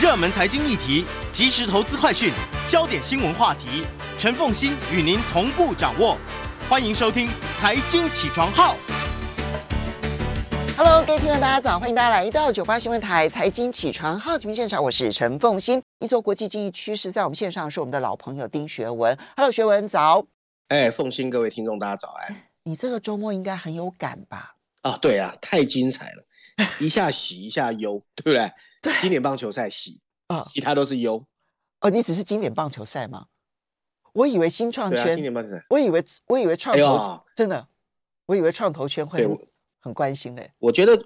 热门财经议题、即时投资快讯、焦点新闻话题，陈凤欣与您同步掌握。欢迎收听《财经起床号》。Hello，各位听众，大家早！欢迎大家来到九八新闻台《财经起床号》节目现场，我是陈凤欣。一座国际经济趋势，在我们线上是我们的老朋友丁学文。Hello，学文早。哎，凤欣，各位听众，大家早安。你这个周末应该很有感吧？啊，对啊，太精彩了，一下喜一下忧，对不对？对，经典棒球赛喜啊，其他都是优。哦，你只是经典棒球赛吗？我以为新创圈，经典棒球赛，我以为我以为创投真的，我以为创投圈会很关心嘞。我觉得，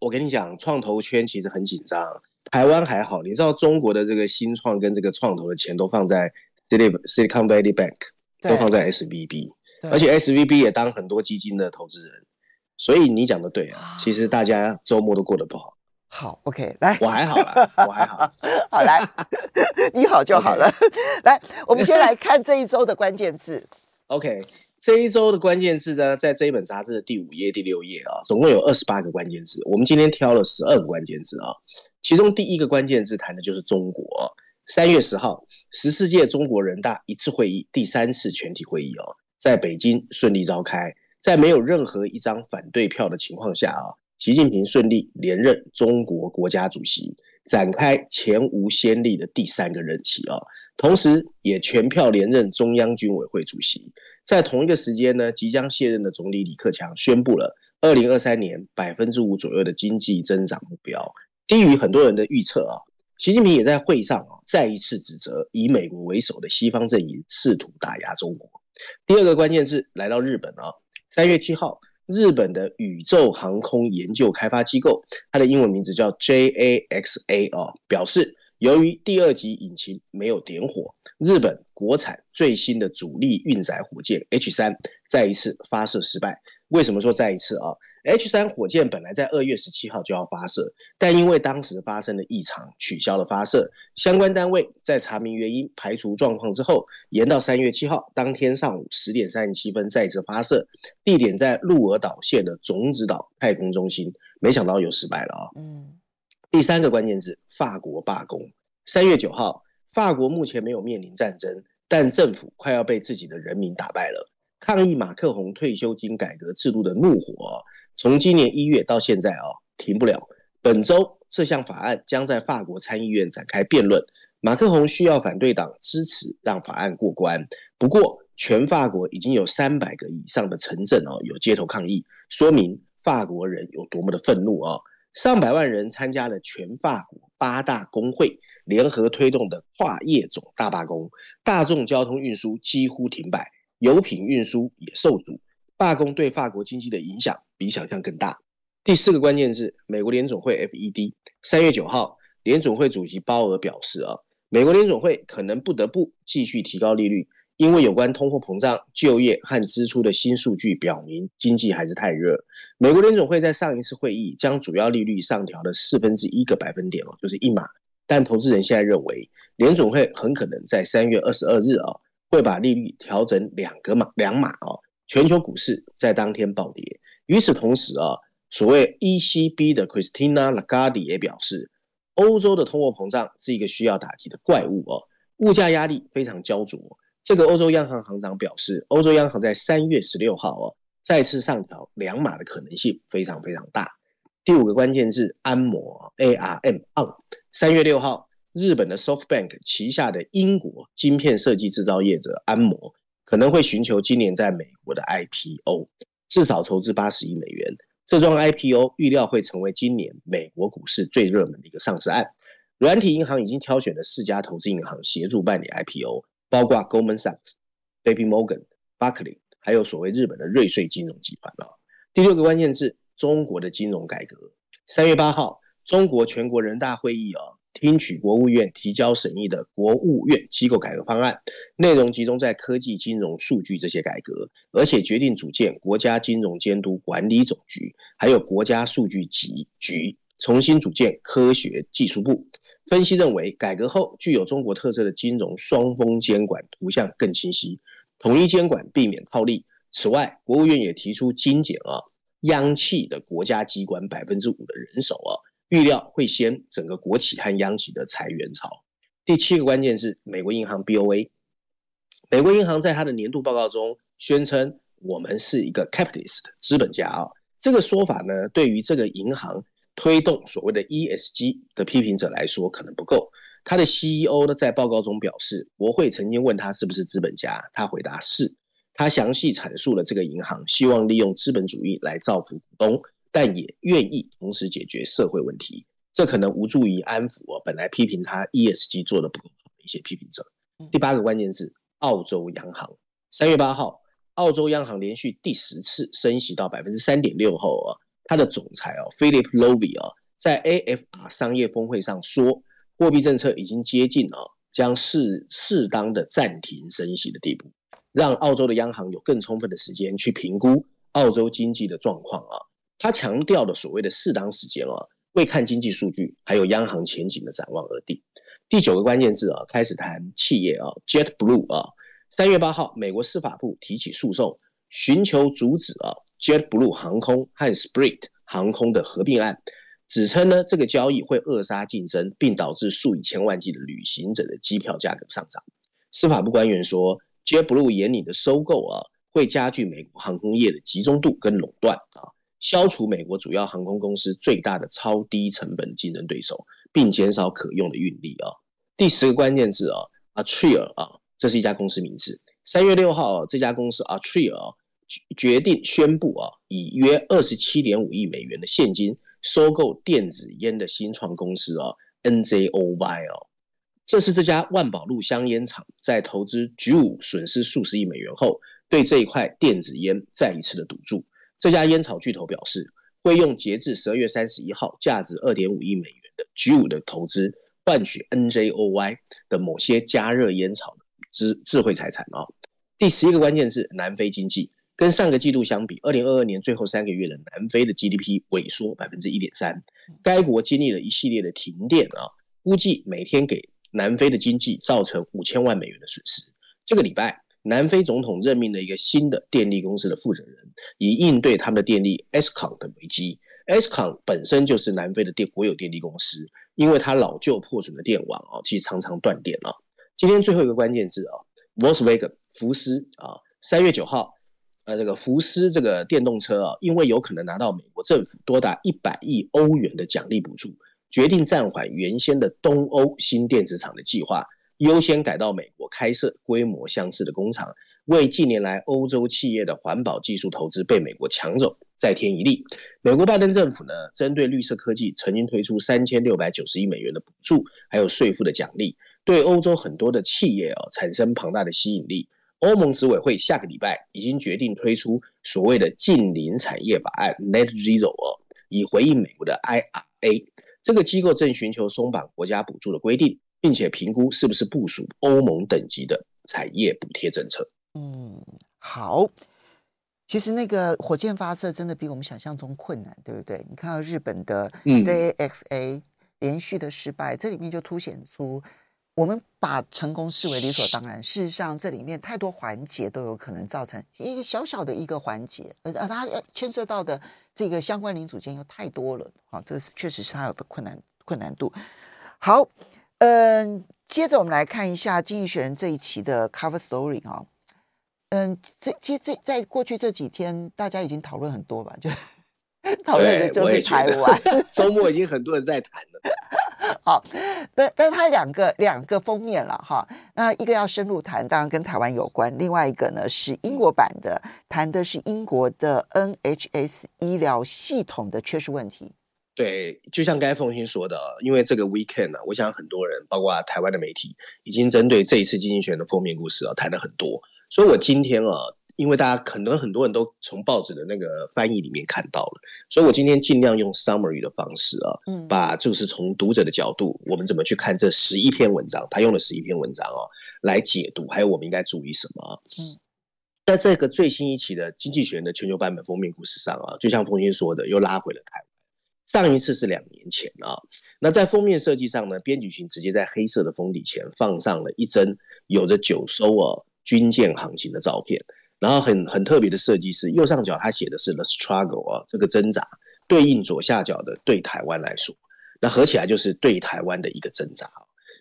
我跟你讲，创投圈其实很紧张。台湾还好，你知道中国的这个新创跟这个创投的钱都放在 Silicon Valley Bank，都放在 SVB，而且 SVB 也当很多基金的投资人。所以你讲的对啊，其实大家周末都过得不好。好，OK，来，我还好啦，我还好，好来，你好就好了。来，我们先来看这一周的关键字。OK，这一周的关键字呢，在这一本杂志的第五页、第六页啊，总共有二十八个关键字。我们今天挑了十二个关键字啊，其中第一个关键字谈的就是中国。三月十号，十四届中国人大一次会议第三次全体会议哦，在北京顺利召开，在没有任何一张反对票的情况下啊。习近平顺利连任中国国家主席，展开前无先例的第三个任期啊！同时，也全票连任中央军委会主席。在同一个时间呢，即将卸任的总理李克强宣布了二零二三年百分之五左右的经济增长目标，低于很多人的预测啊！习近平也在会上啊，再一次指责以美国为首的西方阵营试图打压中国。第二个关键字来到日本啊，三月七号。日本的宇宙航空研究开发机构，它的英文名字叫 JAXA 啊，表示由于第二级引擎没有点火，日本国产最新的主力运载火箭 H 三再一次发射失败。为什么说再一次啊？H 三火箭本来在二月十七号就要发射，但因为当时发生了异常，取消了发射。相关单位在查明原因、排除状况之后，延到三月七号当天上午十点三十七分再次发射，地点在鹿儿岛县的种子岛太空中心。没想到又失败了啊！嗯，第三个关键字：法国罢工。三月九号，法国目前没有面临战争，但政府快要被自己的人民打败了。抗议马克宏退休金改革制度的怒火。从今年一月到现在啊、哦，停不了。本周这项法案将在法国参议院展开辩论，马克宏需要反对党支持让法案过关。不过，全法国已经有三百个以上的城镇哦有街头抗议，说明法国人有多么的愤怒、哦！上百万人参加了全法国八大工会联合推动的跨业种大罢工，大众交通运输几乎停摆，油品运输也受阻。罢工对法国经济的影响比想象更大。第四个关键字，美国联总会 FED。三月九号，联总会主席鲍尔表示啊，美国联总会可能不得不继续提高利率，因为有关通货膨胀、就业和支出的新数据表明经济还是太热。美国联准会在上一次会议将主要利率上调了四分之一个百分点哦，就是一码。但投资人现在认为，联总会很可能在三月二十二日啊，会把利率调整两个码两码哦。全球股市在当天暴跌。与此同时啊，所谓 ECB 的 Christina Lagarde 也表示，欧洲的通货膨胀是一个需要打击的怪物哦，物价压力非常焦灼。这个欧洲央行行长表示，欧洲央行在三月十六号哦再次上调两码的可能性非常非常大。第五个关键字安摩 ARM on。三月六号，日本的 SoftBank 旗下的英国晶片设计制造业者安摩。可能会寻求今年在美国的 IPO，至少筹资八十亿美元。这桩 IPO 预料会成为今年美国股市最热门的一个上市案。软体银行已经挑选了四家投资银行协助办理 IPO，包括 Goldman Sachs、Baby Morgan、Barclay，还有所谓日本的瑞穗金融集团了。第六个关键字：中国的金融改革。三月八号，中国全国人大会议啊。听取国务院提交审议的国务院机构改革方案，内容集中在科技、金融、数据这些改革，而且决定组建国家金融监督管理总局，还有国家数据局局，重新组建科学技术部。分析认为，改革后具有中国特色的金融双峰监管图像更清晰，统一监管，避免套利。此外，国务院也提出精简啊，央企的国家机关百分之五的人手啊。预料会掀整个国企和央企的裁员潮。第七个关键是美国银行 BOA，美国银行在它的年度报告中宣称，我们是一个 capitalist 资本家啊。这个说法呢，对于这个银行推动所谓的 ESG 的批评者来说可能不够。他的 CEO 呢，在报告中表示，国会曾经问他是不是资本家，他回答是。他详细阐述了这个银行希望利用资本主义来造福股东，但也愿意同时解决社会问题。这可能无助于安抚啊，本来批评他 ESG 做的不够好的一些批评者。第八个关键字：澳洲央行。三月八号，澳洲央行连续第十次升息到百分之三点六后啊，他的总裁哦，Philip Lowe 啊，在 AFR 商业峰会上说，货币政策已经接近啊，将适适当的暂停升息的地步。让澳洲的央行有更充分的时间去评估澳洲经济的状况啊，他强调的所谓的适当时间啊，为看经济数据还有央行前景的展望而定。第九个关键字啊，开始谈企业啊，JetBlue 啊，三月八号，美国司法部提起诉讼，寻求阻止啊，JetBlue 航空和 Sprint 航空的合并案，指称呢这个交易会扼杀竞争，并导致数以千万计的旅行者的机票价格上涨。司法部官员说。JetBlue 眼里的收购啊，会加剧美国航空业的集中度跟垄断啊，消除美国主要航空公司最大的超低成本竞争对手，并减少可用的运力啊。第十个关键字啊，Altria 啊，这是一家公司名字。三月六号，这家公司 Altria 啊，决定宣布啊，以约二十七点五亿美元的现金收购电子烟的新创公司啊，NJOY 啊。这是这家万宝路香烟厂在投资举五损失数十亿美元后，对这一块电子烟再一次的赌注。这家烟草巨头表示，会用截至十二月三十一号价值二点五亿美元的 G 五的投资，换取 NJOY 的某些加热烟草的智智慧财产啊。第十一个关键是南非经济，跟上个季度相比，二零二二年最后三个月的南非的 GDP 萎缩百分之一点三。该国经历了一系列的停电啊，估计每天给南非的经济造成五千万美元的损失。这个礼拜，南非总统任命了一个新的电力公司的负责人，以应对他们的电力 Eskom 的危机。Eskom 本身就是南非的电国有电力公司，因为它老旧破损的电网啊，其实常常断电啊。今天最后一个关键字啊，Volkswagen 福斯啊，三月九号，呃，这个福斯这个电动车啊，因为有可能拿到美国政府多达一百亿欧元的奖励补助。决定暂缓原先的东欧新电子厂的计划，优先改到美国开设规模相似的工厂，为近年来欧洲企业的环保技术投资被美国抢走再添一例。美国拜登政府呢，针对绿色科技曾经推出三千六百九十亿美元的补助，还有税负的奖励，对欧洲很多的企业啊产生庞大的吸引力。欧盟执委会下个礼拜已经决定推出所谓的近邻产业法案 （Net Zero） 哦，以回应美国的 IRA。这个机构正寻求松绑国家补助的规定，并且评估是不是部署欧盟等级的产业补贴政策。嗯，好。其实那个火箭发射真的比我们想象中困难，对不对？你看到日本的 JAXA 连续的失败，嗯、这里面就凸显出。我们把成功视为理所当然，事实上这里面太多环节都有可能造成一个小小的一个环节，呃，它牵涉到的这个相关零组件又太多了，好，这个确实是它有的困难困难度。好，嗯，接着我们来看一下《经济学人》这一期的 cover story 啊，嗯，这其实这在过去这几天大家已经讨论很多吧，就 讨论的就是台湾，周末已经很多人在谈了。好，但但它两个两个封面了哈。那一个要深入谈，当然跟台湾有关；另外一个呢是英国版的，谈的是英国的 NHS 医疗系统的缺失问题。对，就像刚才凤欣说的，因为这个 weekend 呢、啊，我想很多人，包括台湾的媒体，已经针对这一次经济学的封面故事啊谈了很多。所以我今天啊。因为大家可能很多人都从报纸的那个翻译里面看到了，所以我今天尽量用 summary 的方式啊，嗯，把就是从读者的角度，我们怎么去看这十一篇文章，他用了十一篇文章哦，来解读，还有我们应该注意什么？嗯，在这个最新一期的《经济学人》的全球版本封面故事上啊，就像凤馨说的，又拉回了台湾。上一次是两年前啊，那在封面设计上呢，编辑群直接在黑色的封底前放上了一帧有着九艘啊军舰航行的照片。然后很很特别的设计是右上角他写的是 the struggle 啊，这个挣扎对应左下角的对台湾来说，那合起来就是对台湾的一个挣扎。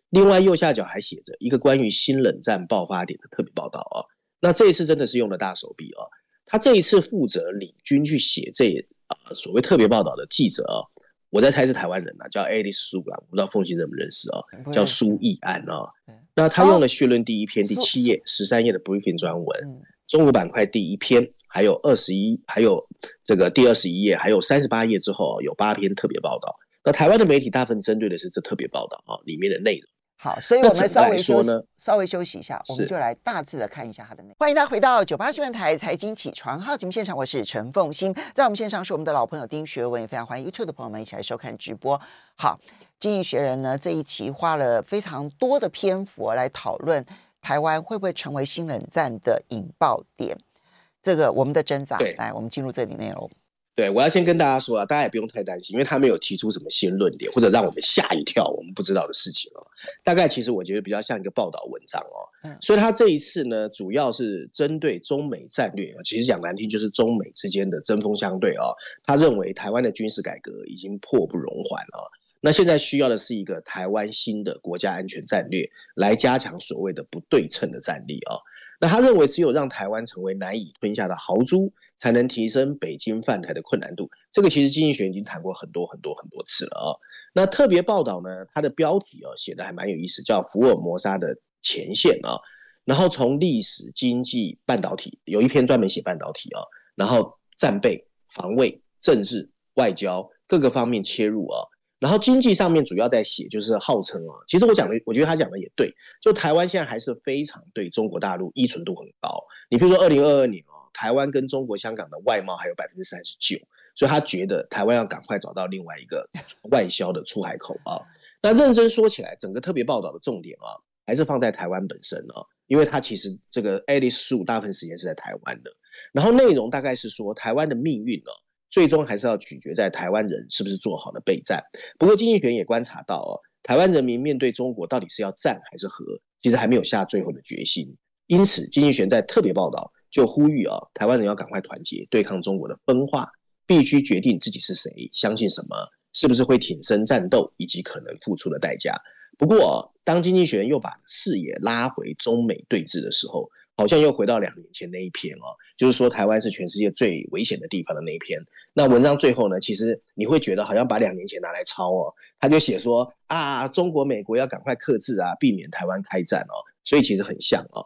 另外右下角还写着一个关于新冷战爆发点的特别报道啊。那这一次真的是用了大手笔啊。他这一次负责领军去写这所谓特别报道的记者啊，我在猜是台湾人啊，叫 Alice Su 啊，我不知道凤馨认不认识啊，叫苏义安啊。那他用了序论第一篇第七页十三页的 briefing 专文，中国板块第一篇，还有二十一，还有这个第二十一页，还有三十八页之后有八篇特别报道。那台湾的媒体大部分针对的是这特别报道啊里面的内容。好，所以我们稍微休息，稍微休息一下，我们就来大致的看一下它的内容。欢迎大家回到九八新闻台财经起床号节目现场，我是陈凤欣，在我们线上是我们的老朋友丁学文，也非常欢迎 YouTube 的朋友们一起来收看直播。好，《经济学人》呢这一期花了非常多的篇幅来讨论台湾会不会成为新冷战的引爆点，这个我们的挣扎。来，我们进入这里内容。对，我要先跟大家说啊，大家也不用太担心，因为他没有提出什么新论点，或者让我们吓一跳，我们不知道的事情哦。大概其实我觉得比较像一个报道文章哦。嗯，所以他这一次呢，主要是针对中美战略啊，其实讲难听就是中美之间的针锋相对哦。他认为台湾的军事改革已经迫不容缓了，那现在需要的是一个台湾新的国家安全战略，来加强所谓的不对称的战力哦。那他认为只有让台湾成为难以吞下的豪猪。才能提升北京犯台的困难度。这个其实经济学已经谈过很多很多很多次了啊。那特别报道呢，它的标题啊写的还蛮有意思，叫《福尔摩沙的前线》啊。然后从历史、经济、半导体，有一篇专门写半导体啊。然后战备、防卫、政治、外交各个方面切入啊。然后经济上面主要在写，就是号称啊，其实我讲的，我觉得他讲的也对，就台湾现在还是非常对中国大陆依存度很高。你比如说二零二二年啊。台湾跟中国香港的外贸还有百分之三十九，所以他觉得台湾要赶快找到另外一个 外销的出海口啊。那认真说起来，整个特别报道的重点啊，还是放在台湾本身啊，因为它其实这个 Alice Su 大部分时间是在台湾的。然后内容大概是说，台湾的命运呢，最终还是要取决在台湾人是不是做好了备战。不过经济学也观察到哦，台湾人民面对中国到底是要战还是和，其实还没有下最后的决心。因此，经济学在特别报道。就呼吁啊，台湾人要赶快团结，对抗中国的分化，必须决定自己是谁，相信什么，是不是会挺身战斗，以及可能付出的代价。不过，当经济学人又把视野拉回中美对峙的时候，好像又回到两年前那一篇哦，就是说台湾是全世界最危险的地方的那一篇。那文章最后呢，其实你会觉得好像把两年前拿来抄哦，他就写说啊，中国、美国要赶快克制啊，避免台湾开战哦，所以其实很像哦。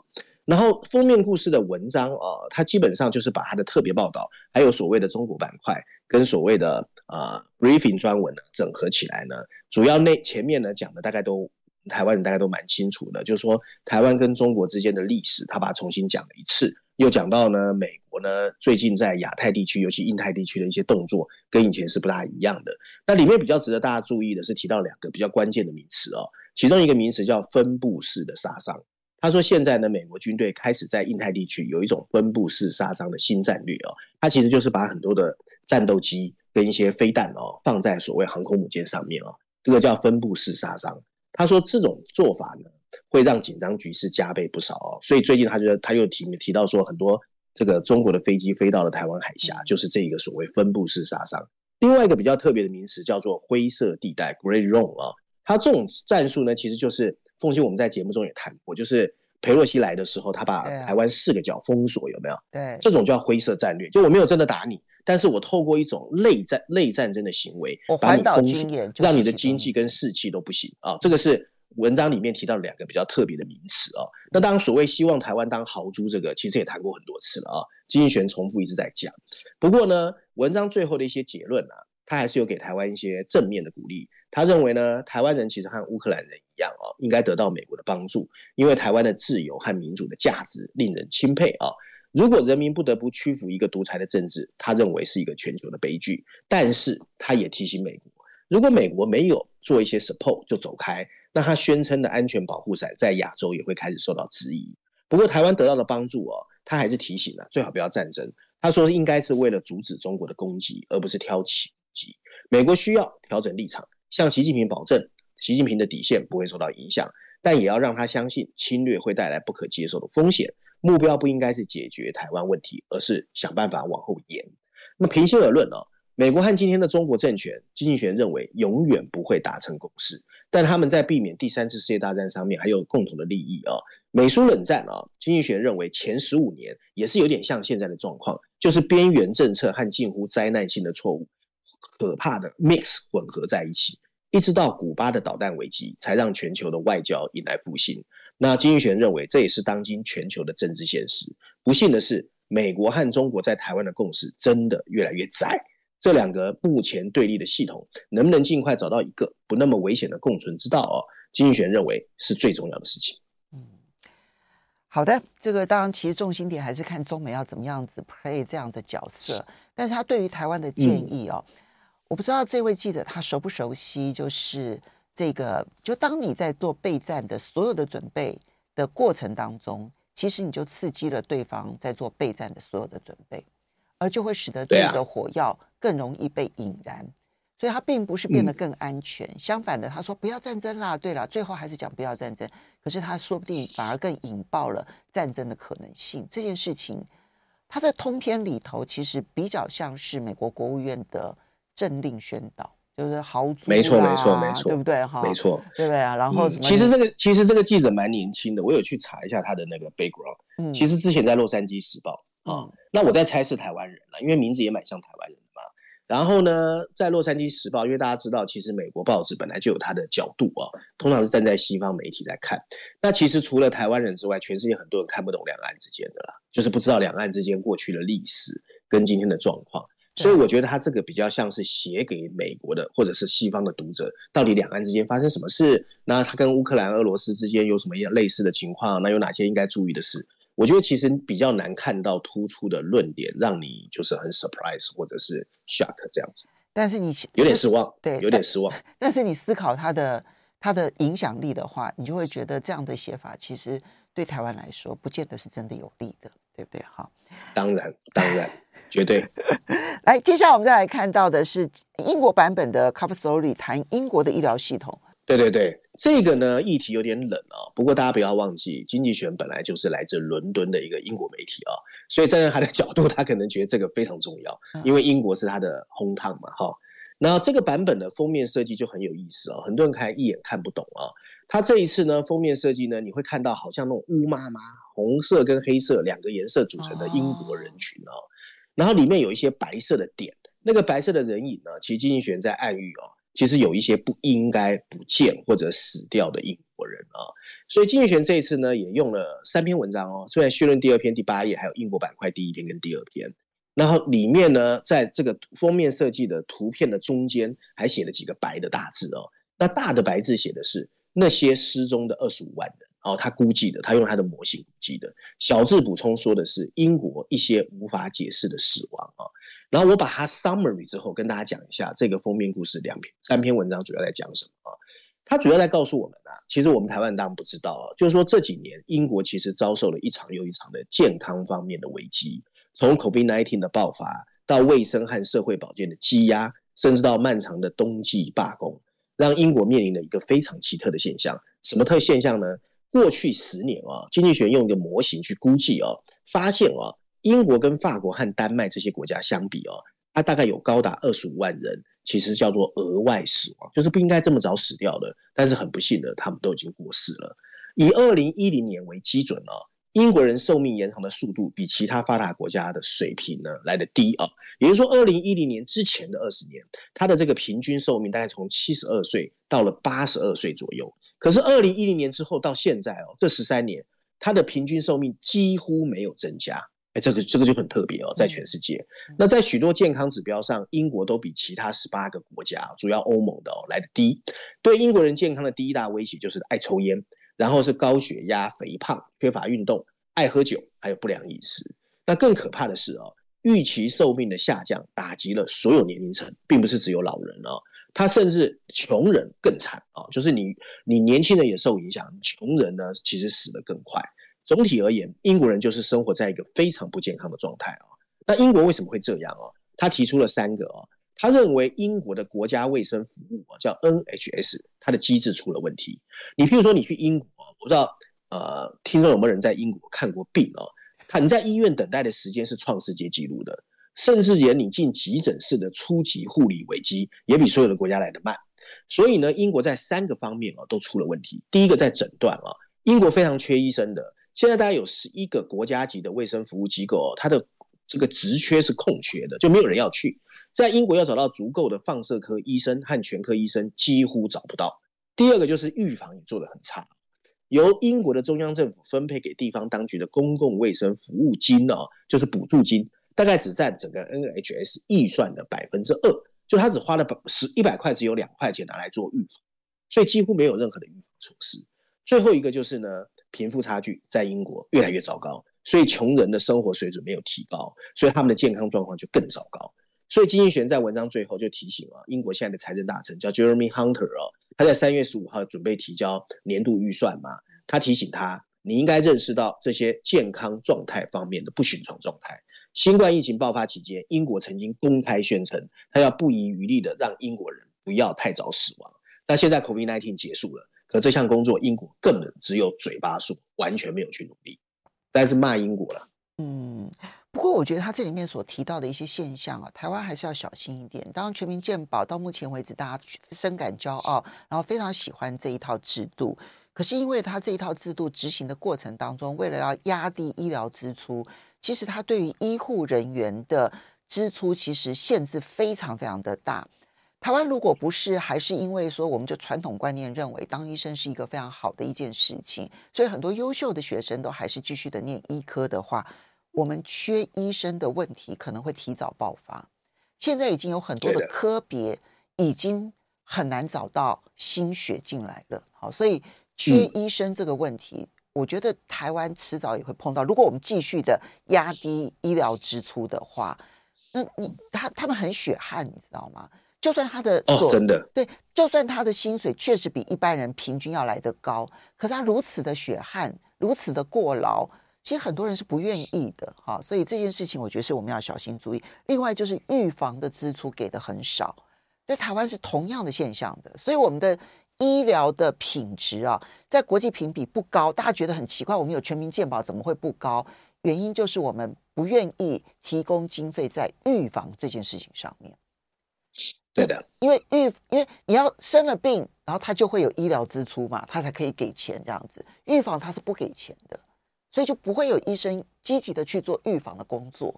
然后封面故事的文章啊，它基本上就是把它的特别报道，还有所谓的中国板块跟所谓的呃 briefing 专文呢整合起来呢，主要那前面呢讲的大概都台湾人大概都蛮清楚的，就是说台湾跟中国之间的历史，他把它重新讲了一次，又讲到呢美国呢最近在亚太地区，尤其印太地区的一些动作跟以前是不大一样的。那里面比较值得大家注意的是提到两个比较关键的名词哦，其中一个名词叫分布式的杀伤。他说：“现在呢，美国军队开始在印太地区有一种分布式杀伤的新战略哦，它其实就是把很多的战斗机跟一些飞弹哦放在所谓航空母舰上面哦，这个叫分布式杀伤。他说这种做法呢，会让紧张局势加倍不少哦，所以最近他就他又提提到说，很多这个中国的飞机飞到了台湾海峡，就是这一个所谓分布式杀伤。另外一个比较特别的名词叫做灰色地带 （Gray Zone） 啊，它这种战术呢，其实就是。”凤馨，我们在节目中也谈过，就是裴洛西来的时候，他把台湾四个角封锁，有没有？对，这种叫灰色战略，就我没有真的打你，但是我透过一种类战、类战争的行为，把你封锁，让你的经济跟士气都不行啊。这个是文章里面提到两个比较特别的名词啊。那当然，所谓希望台湾当豪猪，这个其实也谈过很多次了啊。经济学重复一直在讲，不过呢，文章最后的一些结论呢、啊，他还是有给台湾一些正面的鼓励。他认为呢，台湾人其实和乌克兰人一样哦，应该得到美国的帮助，因为台湾的自由和民主的价值令人钦佩啊。如果人民不得不屈服一个独裁的政治，他认为是一个全球的悲剧。但是他也提醒美国，如果美国没有做一些 support 就走开，那他宣称的安全保护伞在亚洲也会开始受到质疑。不过台湾得到的帮助哦，他还是提醒了最好不要战争。他说应该是为了阻止中国的攻击，而不是挑起美国需要调整立场。向习近平保证，习近平的底线不会受到影响，但也要让他相信侵略会带来不可接受的风险。目标不应该是解决台湾问题，而是想办法往后延。那平心而论呢，美国和今天的中国政权，经济学认为永远不会达成共识，但他们在避免第三次世界大战上面还有共同的利益啊。美苏冷战啊，经济学认为前十五年也是有点像现在的状况，就是边缘政策和近乎灾难性的错误，可怕的 mix 混合在一起，一直到古巴的导弹危机，才让全球的外交迎来复兴。那经济学人认为这也是当今全球的政治现实。不幸的是，美国和中国在台湾的共识真的越来越窄。这两个目前对立的系统，能不能尽快找到一个不那么危险的共存之道？哦，经济学人认为是最重要的事情。嗯，好的，这个当然其实重心点还是看中美要怎么样子 play 这样的角色。但是他对于台湾的建议哦，我不知道这位记者他熟不熟悉，就是这个，就当你在做备战的所有的准备的过程当中，其实你就刺激了对方在做备战的所有的准备。而就会使得这个火药更容易被引燃，啊、所以他并不是变得更安全。嗯、相反的，他说不要战争啦。对了，最后还是讲不要战争。可是他说不定反而更引爆了战争的可能性。这件事情，他在通篇里头其实比较像是美国国务院的政令宣导，就是豪租，没错没错没错，对不对哈？没错，对不对啊？然后什么、嗯？其实这个其实这个记者蛮年轻的，我有去查一下他的那个 background。嗯，其实之前在洛杉矶时报。啊、嗯，那我在猜是台湾人了，因为名字也蛮像台湾人的嘛。然后呢，在洛杉矶时报，因为大家知道，其实美国报纸本来就有它的角度啊，通常是站在西方媒体来看。那其实除了台湾人之外，全世界很多人看不懂两岸之间的啦，就是不知道两岸之间过去的历史跟今天的状况。所以我觉得他这个比较像是写给美国的或者是西方的读者，到底两岸之间发生什么事？那他跟乌克兰、俄罗斯之间有什么样类似的情况？那有哪些应该注意的事？我觉得其实比较难看到突出的论点，让你就是很 surprise 或者是 shock 这样子。但是你有点失望，对，有点失望。但是你思考它的它的影响力的话，你就会觉得这样的写法其实对台湾来说，不见得是真的有利的，对不对？哈，当然，当然，绝对。来，接下来我们再来看到的是英国版本的 Cover Story，谈英国的医疗系统。对对对，这个呢议题有点冷啊、哦。不过大家不要忘记，经济学人本来就是来自伦敦的一个英国媒体啊、哦，所以站在他的角度，他可能觉得这个非常重要，因为英国是他的 hometown 嘛，哈。那这个版本的封面设计就很有意思啊、哦，很多人看一眼看不懂啊。他这一次呢封面设计呢，你会看到好像那种乌妈妈，红色跟黑色两个颜色组成的英国人群啊、哦，然后里面有一些白色的点，那个白色的人影呢，其实经济学在暗喻哦。其实有一些不应该不见或者死掉的英国人啊，所以经济学这一次呢也用了三篇文章哦，虽然序论第二篇第八页还有英国板块第一篇跟第二篇，然后里面呢在这个封面设计的图片的中间还写了几个白的大字哦，那大的白字写的是那些失踪的二十五万人哦，他估计的，他用他的模型估计的，小字补充说的是英国一些无法解释的死亡啊。然后我把它 summary 之后，跟大家讲一下这个封面故事两篇三篇文章主要在讲什么啊？它主要在告诉我们啊，其实我们台湾当然不知道啊，就是说这几年英国其实遭受了一场又一场的健康方面的危机，从 COVID-19 的爆发到卫生和社会保健的积压，甚至到漫长的冬季罢工，让英国面临了一个非常奇特的现象。什么特现象呢？过去十年啊，经济学用一个模型去估计啊，发现啊。英国跟法国和丹麦这些国家相比啊，它大概有高达二十五万人，其实叫做额外死亡，就是不应该这么早死掉的。但是很不幸的，他们都已经过世了。以二零一零年为基准啊，英国人寿命延长的速度比其他发达国家的水平呢来得低啊。也就是说，二零一零年之前的二十年，它的这个平均寿命大概从七十二岁到了八十二岁左右。可是二零一零年之后到现在哦，这十三年，它的平均寿命几乎没有增加。哎，这个这个就很特别哦，在全世界，那在许多健康指标上，英国都比其他十八个国家，主要欧盟的哦来得低。对英国人健康的第一大威胁就是爱抽烟，然后是高血压、肥胖、缺乏运动、爱喝酒，还有不良饮食。那更可怕的是哦，预期寿命的下降打击了所有年龄层，并不是只有老人哦，他甚至穷人更惨啊，就是你你年轻人也受影响，穷人呢其实死得更快。总体而言，英国人就是生活在一个非常不健康的状态啊。那英国为什么会这样啊？他提出了三个啊。他认为英国的国家卫生服务啊，叫 NHS，它的机制出了问题。你譬如说，你去英国，我不知道呃，听众有没有人在英国看过病啊？他你在医院等待的时间是创世界纪录的。甚至连你进急诊室的初级护理危机也比所有的国家来得慢。所以呢，英国在三个方面啊都出了问题。第一个在诊断啊，英国非常缺医生的。现在大概有十一个国家级的卫生服务机构，它的这个职缺是空缺的，就没有人要去。在英国要找到足够的放射科医生和全科医生几乎找不到。第二个就是预防也做得很差，由英国的中央政府分配给地方当局的公共卫生服务金呢，就是补助金，大概只占整个 NHS 预算的百分之二，就他只花了十一百块，只有两块钱拿来做预防，所以几乎没有任何的预防措施。最后一个就是呢，贫富差距在英国越来越糟糕，所以穷人的生活水准没有提高，所以他们的健康状况就更糟糕。所以经济学在文章最后就提醒啊，英国现在的财政大臣叫 Jeremy Hunter 哦，他在三月十五号准备提交年度预算嘛，他提醒他，你应该认识到这些健康状态方面的不寻常状态。新冠疫情爆发期间，英国曾经公开宣称，他要不遗余力的让英国人不要太早死亡。那现在 COVID-19 结束了，可这项工作英国根本只有嘴巴说，完全没有去努力，但是骂英国了。嗯。不过，我觉得他这里面所提到的一些现象啊，台湾还是要小心一点。当，全民健保到目前为止，大家深感骄傲，然后非常喜欢这一套制度。可是，因为他这一套制度执行的过程当中，为了要压低医疗支出，其实他对于医护人员的支出其实限制非常非常的大。台湾如果不是还是因为说，我们就传统观念认为当医生是一个非常好的一件事情，所以很多优秀的学生都还是继续的念医科的话。我们缺医生的问题可能会提早爆发。现在已经有很多的科别已经很难找到心血进来了。好，所以缺医生这个问题，我觉得台湾迟早也会碰到。如果我们继续的压低医疗支出的话，那你他他们很血汗，你知道吗？就算他的哦，真的对，就算他的薪水确实比一般人平均要来得高，可是他如此的血汗，如此的过劳。其实很多人是不愿意的，哈，所以这件事情我觉得是我们要小心注意。另外就是预防的支出给的很少，在台湾是同样的现象的，所以我们的医疗的品质啊，在国际评比不高，大家觉得很奇怪，我们有全民健保怎么会不高？原因就是我们不愿意提供经费在预防这件事情上面。对的，因为预因为你要生了病，然后他就会有医疗支出嘛，他才可以给钱这样子，预防他是不给钱的。所以就不会有医生积极的去做预防的工作，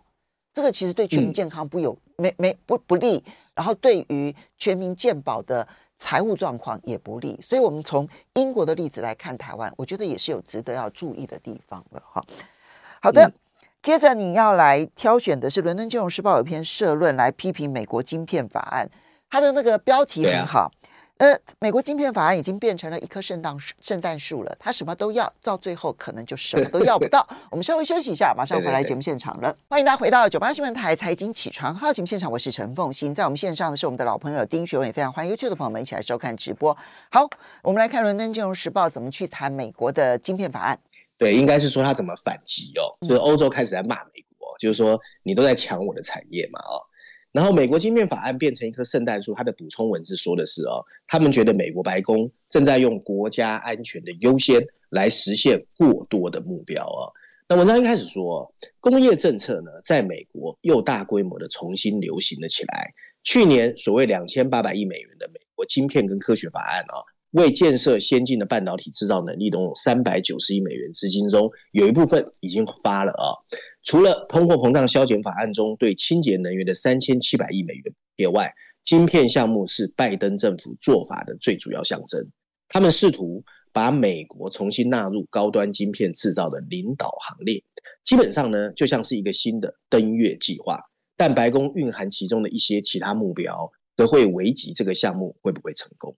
这个其实对全民健康不有、嗯、没没不不利，然后对于全民健保的财务状况也不利。所以，我们从英国的例子来看台湾，我觉得也是有值得要注意的地方了哈。好的，嗯、接着你要来挑选的是《伦敦金融时报》有篇社论来批评美国晶片法案，它的那个标题很好。呃，美国晶片法案已经变成了一棵圣诞树，圣诞树了。他什么都要，到最后可能就什么都要不到。我们稍微休息一下，马上回来节目现场了。欢迎大家回到九八新闻台财经起床号节目现场，我是陈凤欣。在我们线上的是我们的老朋友丁学文，也非常欢迎 YouTube 的朋友们一起来收看直播。好，我们来看《伦敦金融时报》怎么去谈美国的晶片法案。对，应该是说他怎么反击哦，就是欧洲开始在骂美国，嗯、就是说你都在抢我的产业嘛，哦。然后，美国晶片法案变成一棵圣诞树。它的补充文字说的是：哦，他们觉得美国白宫正在用国家安全的优先来实现过多的目标哦。那文章一开始说，工业政策呢，在美国又大规模的重新流行了起来。去年所谓两千八百亿美元的美国晶片跟科学法案啊，为建设先进的半导体制造能力，动用三百九十亿美元资金中，有一部分已经发了啊。除了通货膨胀削减法案中对清洁能源的三千七百亿美元以外，晶片项目是拜登政府做法的最主要象征。他们试图把美国重新纳入高端晶片制造的领导行列，基本上呢，就像是一个新的登月计划。但白宫蕴含其中的一些其他目标，则会危及这个项目会不会成功。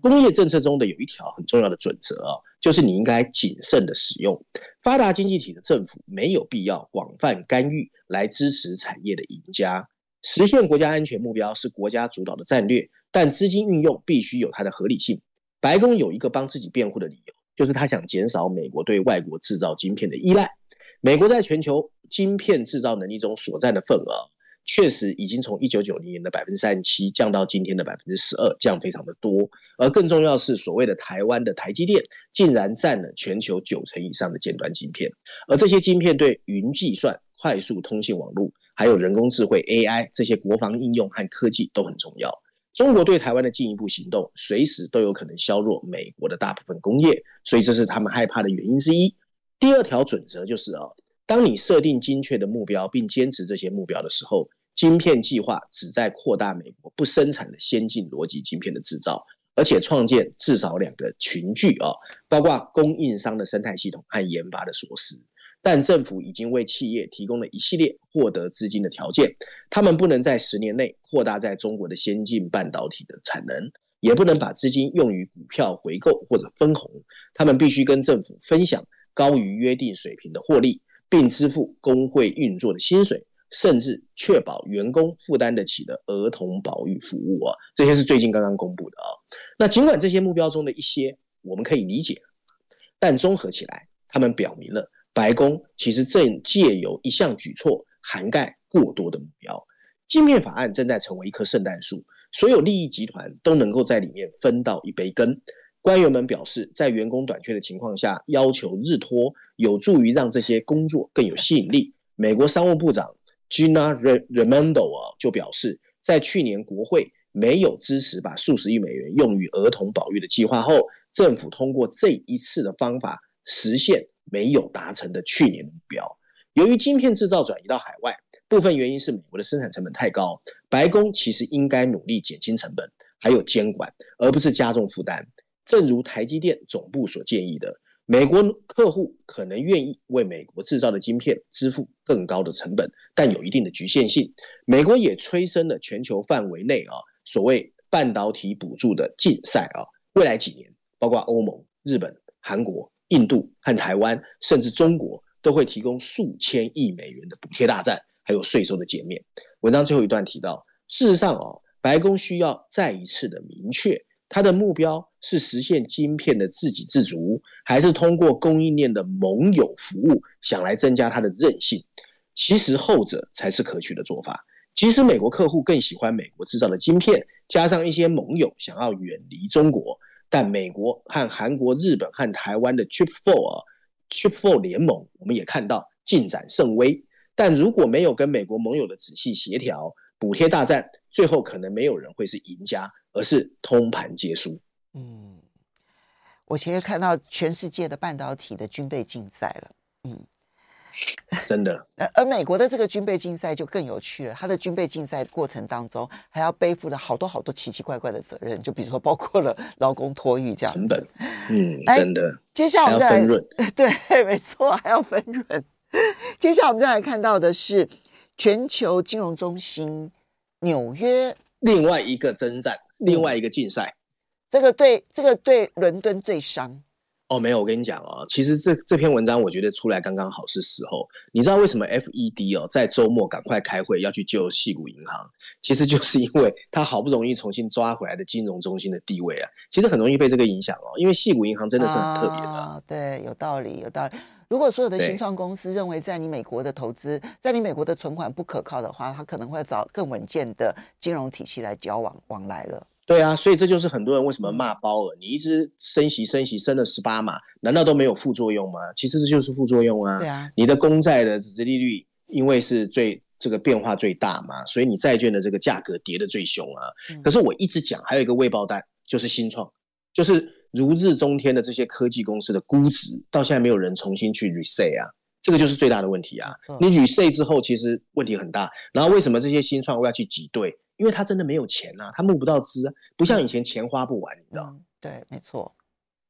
工业政策中的有一条很重要的准则啊，就是你应该谨慎的使用。发达经济体的政府没有必要广泛干预来支持产业的赢家。实现国家安全目标是国家主导的战略，但资金运用必须有它的合理性。白宫有一个帮自己辩护的理由，就是他想减少美国对外国制造晶片的依赖。美国在全球晶片制造能力中所占的份额。确实已经从一九九零年的百分之三十七降到今天的百分之十二，降非常的多。而更重要是，所谓的台湾的台积电竟然占了全球九成以上的尖端晶片，而这些晶片对云计算、快速通信网络还有人工智慧 AI 这些国防应用和科技都很重要。中国对台湾的进一步行动，随时都有可能削弱美国的大部分工业，所以这是他们害怕的原因之一。第二条准则就是啊，当你设定精确的目标并坚持这些目标的时候，晶片计划旨在扩大美国不生产的先进逻辑晶片的制造。而且创建至少两个群聚啊，包括供应商的生态系统和研发的锁死。但政府已经为企业提供了一系列获得资金的条件，他们不能在十年内扩大在中国的先进半导体的产能，也不能把资金用于股票回购或者分红。他们必须跟政府分享高于约定水平的获利，并支付工会运作的薪水。甚至确保员工负担得起的儿童保育服务啊，这些是最近刚刚公布的啊。那尽管这些目标中的一些我们可以理解，但综合起来，他们表明了白宫其实正借由一项举措涵盖过多的目标。镜面法案正在成为一棵圣诞树，所有利益集团都能够在里面分到一杯羹。官员们表示，在员工短缺的情况下，要求日托有助于让这些工作更有吸引力。美国商务部长。Gina Raimondo 啊，就表示，在去年国会没有支持把数十亿美元用于儿童保育的计划后，政府通过这一次的方法实现没有达成的去年目标。由于晶片制造转移到海外，部分原因是美国的生产成本太高，白宫其实应该努力减轻成本，还有监管，而不是加重负担。正如台积电总部所建议的。美国客户可能愿意为美国制造的晶片支付更高的成本，但有一定的局限性。美国也催生了全球范围内啊所谓半导体补助的竞赛啊，未来几年，包括欧盟、日本、韩国、印度和台湾，甚至中国，都会提供数千亿美元的补贴大战，还有税收的减免。文章最后一段提到，事实上啊，白宫需要再一次的明确。它的目标是实现晶片的自给自足，还是通过供应链的盟友服务想来增加它的韧性？其实后者才是可取的做法。即使美国客户更喜欢美国制造的晶片，加上一些盟友想要远离中国，但美国和韩国、日本和台湾的 Chip Four、Chip Four 联盟，我们也看到进展甚微。但如果没有跟美国盟友的仔细协调，补贴大战最后可能没有人会是赢家。而是通盘皆输。嗯，我其实看到全世界的半导体的军备竞赛了。嗯，真的。而美国的这个军备竞赛就更有趣了。它的军备竞赛过程当中，还要背负了好多好多奇奇怪怪的责任，就比如说包括了劳工托育这样。成本。嗯，真的。接下来我们再来分润。对，没错，还要分润。接下来我们再来看到的是全球金融中心纽约另外一个征战。另外一个竞赛，这个对这个对伦敦最伤哦。没有，我跟你讲哦，其实这这篇文章我觉得出来刚刚好是时候。你知道为什么 FED 哦在周末赶快开会要去救细谷银行？其实就是因为他好不容易重新抓回来的金融中心的地位啊，其实很容易被这个影响哦。因为细谷银行真的是很特别的。啊，对，有道理，有道理。如果所有的新创公司认为在你美国的投资，在你美国的存款不可靠的话，他可能会找更稳健的金融体系来交往往来了。对啊，所以这就是很多人为什么骂鲍尔，你一直升息升息升了十八码，难道都没有副作用吗？其实这就是副作用啊。对啊，你的公债的殖利率因为是最这个变化最大嘛，所以你债券的这个价格跌得最凶啊。可是我一直讲，还有一个未爆弹就是新创，就是。如日中天的这些科技公司的估值，到现在没有人重新去 reset 啊，这个就是最大的问题啊。你 reset 之后，其实问题很大。然后为什么这些新创会要去挤兑？因为他真的没有钱啊，他募不到资啊，不像以前钱花不完，你知道？嗯、对，没错。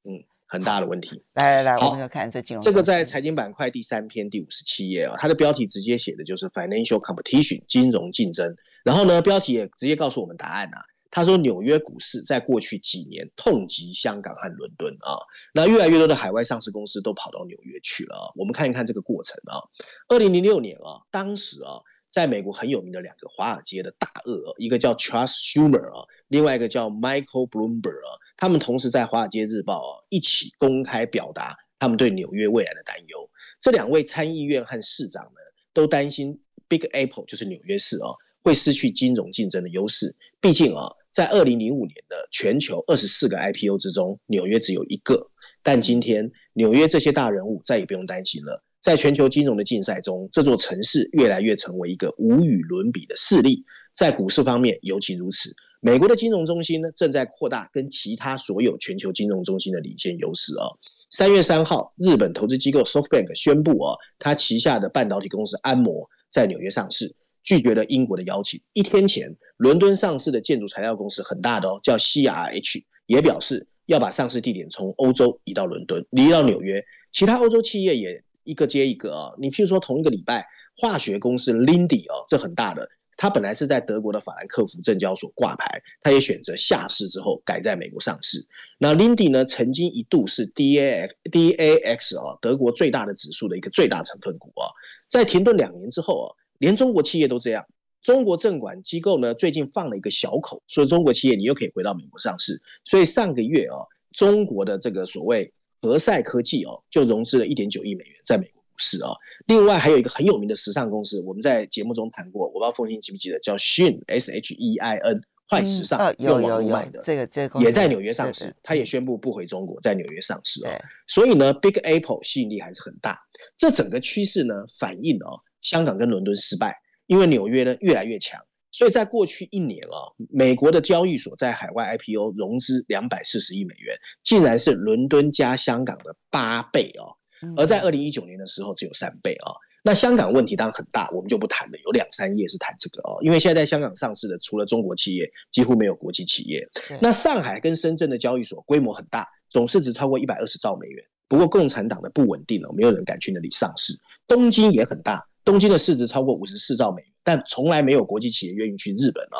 嗯，很大的问题。来来来，我们要看这金融。这个在财经板块第三篇第五十七页啊，它的标题直接写的就是 financial competition 金融竞争。然后呢，标题也直接告诉我们答案啊。他说，纽约股市在过去几年痛击香港和伦敦啊，那越来越多的海外上市公司都跑到纽约去了啊。我们看一看这个过程啊。二零零六年啊，当时啊，在美国很有名的两个华尔街的大鳄，一个叫 Charles Schumer 啊，另外一个叫 Michael Bloomberg 啊，他们同时在《华尔街日报》啊一起公开表达他们对纽约未来的担忧。这两位参议院和市长呢，都担心 Big Apple 就是纽约市啊，会失去金融竞争的优势。毕竟啊。在二零零五年的全球二十四个 IPO 之中，纽约只有一个。但今天纽约这些大人物再也不用担心了。在全球金融的竞赛中，这座城市越来越成为一个无与伦比的势力。在股市方面尤其如此。美国的金融中心呢，正在扩大跟其他所有全球金融中心的领先优势啊。三月三号，日本投资机构 SoftBank 宣布啊，他旗下的半导体公司安摩在纽约上市，拒绝了英国的邀请。一天前，伦敦上市的建筑材料公司很大的哦，叫 CRH，也表示要把上市地点从欧洲移到伦敦，移到纽约。其他欧洲企业也。一个接一个啊，你譬如说同一个礼拜，化学公司 Lindy 哦，这很大的，它本来是在德国的法兰克福证交所挂牌，它也选择下市之后改在美国上市。那 Lindy 呢，曾经一度是 DAX DAX 哦，德国最大的指数的一个最大成分股啊，在停顿两年之后啊，连中国企业都这样，中国证管机构呢最近放了一个小口，所以中国企业你又可以回到美国上市。所以上个月啊，中国的这个所谓。和赛科技哦，就融资了一点九亿美元在美国股市啊。另外还有一个很有名的时尚公司，我们在节目中谈过，我不知道凤馨记不记得，叫 Shein S H E I N，坏时尚，嗯、用网络卖的，这个这个也在纽约上市，他也宣布不回中国，在纽约上市哦。所以呢，Big Apple 吸引力还是很大。这整个趋势呢，反映哦，香港跟伦敦失败，因为纽约呢越来越强。所以在过去一年啊，美国的交易所在海外 IPO 融资两百四十亿美元，竟然是伦敦加香港的八倍哦。而在二零一九年的时候，只有三倍啊。那香港问题当然很大，我们就不谈了。有两三页是谈这个哦，因为现在在香港上市的，除了中国企业，几乎没有国际企业。那上海跟深圳的交易所规模很大，总市值超过一百二十兆美元。不过共产党的不稳定哦，没有人敢去那里上市。东京也很大。东京的市值超过五十四兆美元，但从来没有国际企业愿意去日本啊。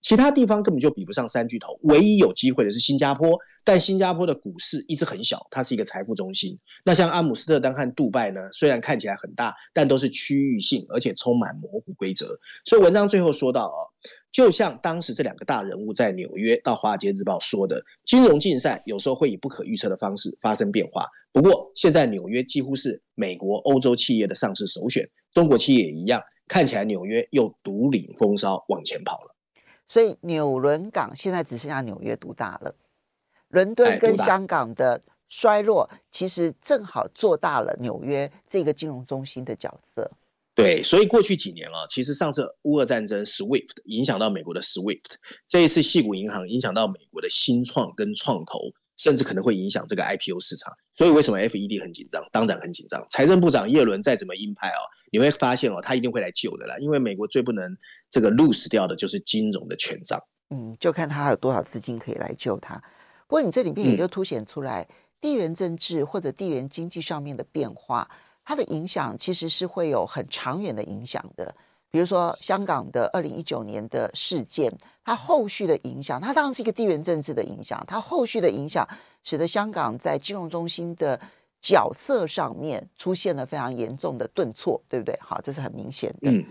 其他地方根本就比不上三巨头，唯一有机会的是新加坡，但新加坡的股市一直很小，它是一个财富中心。那像阿姆斯特丹和杜拜呢，虽然看起来很大，但都是区域性，而且充满模糊规则。所以文章最后说到啊，就像当时这两个大人物在纽约到华尔街日报说的，金融竞赛有时候会以不可预测的方式发生变化。不过现在纽约几乎是美国、欧洲企业的上市首选，中国企业也一样，看起来纽约又独领风骚往前跑了。所以纽伦港现在只剩下纽约独大了，伦敦跟香港的衰落，其实正好做大了纽约这个金融中心的角色。对，所以过去几年啊，其实上次乌俄战争 SWIFT 影响到美国的 SWIFT，这一次矽谷银行影响到美国的新创跟创投。甚至可能会影响这个 IPO 市场，所以为什么 FED 很紧张？当然很紧张。财政部长耶伦再怎么鹰派哦，你会发现哦，他一定会来救的啦。因为美国最不能这个 lose 掉的就是金融的权杖。嗯，就看他有多少资金可以来救他。不过你这里面也就凸显出来，地缘政治或者地缘经济上面的变化，它的影响其实是会有很长远的影响的。比如说香港的二零一九年的事件，它后续的影响，它当然是一个地缘政治的影响，它后续的影响使得香港在金融中心的角色上面出现了非常严重的顿挫，对不对？好，这是很明显的。嗯，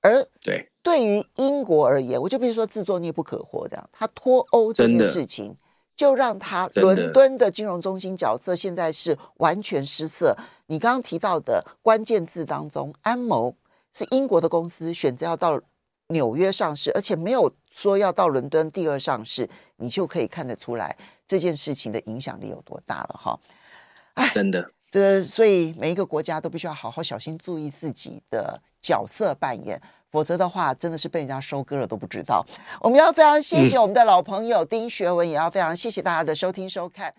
而对对于英国而言，我就比如说自作孽不可活这样，它脱欧这件事情，就让他伦敦的金融中心角色现在是完全失色。你刚刚提到的关键字当中，安谋。是英国的公司选择要到纽约上市，而且没有说要到伦敦第二上市，你就可以看得出来这件事情的影响力有多大了哈！哎，真的，这、所以每一个国家都必须要好好小心注意自己的角色扮演，否则的话真的是被人家收割了都不知道。我们要非常谢谢我们的老朋友丁学文，嗯、也要非常谢谢大家的收听收看。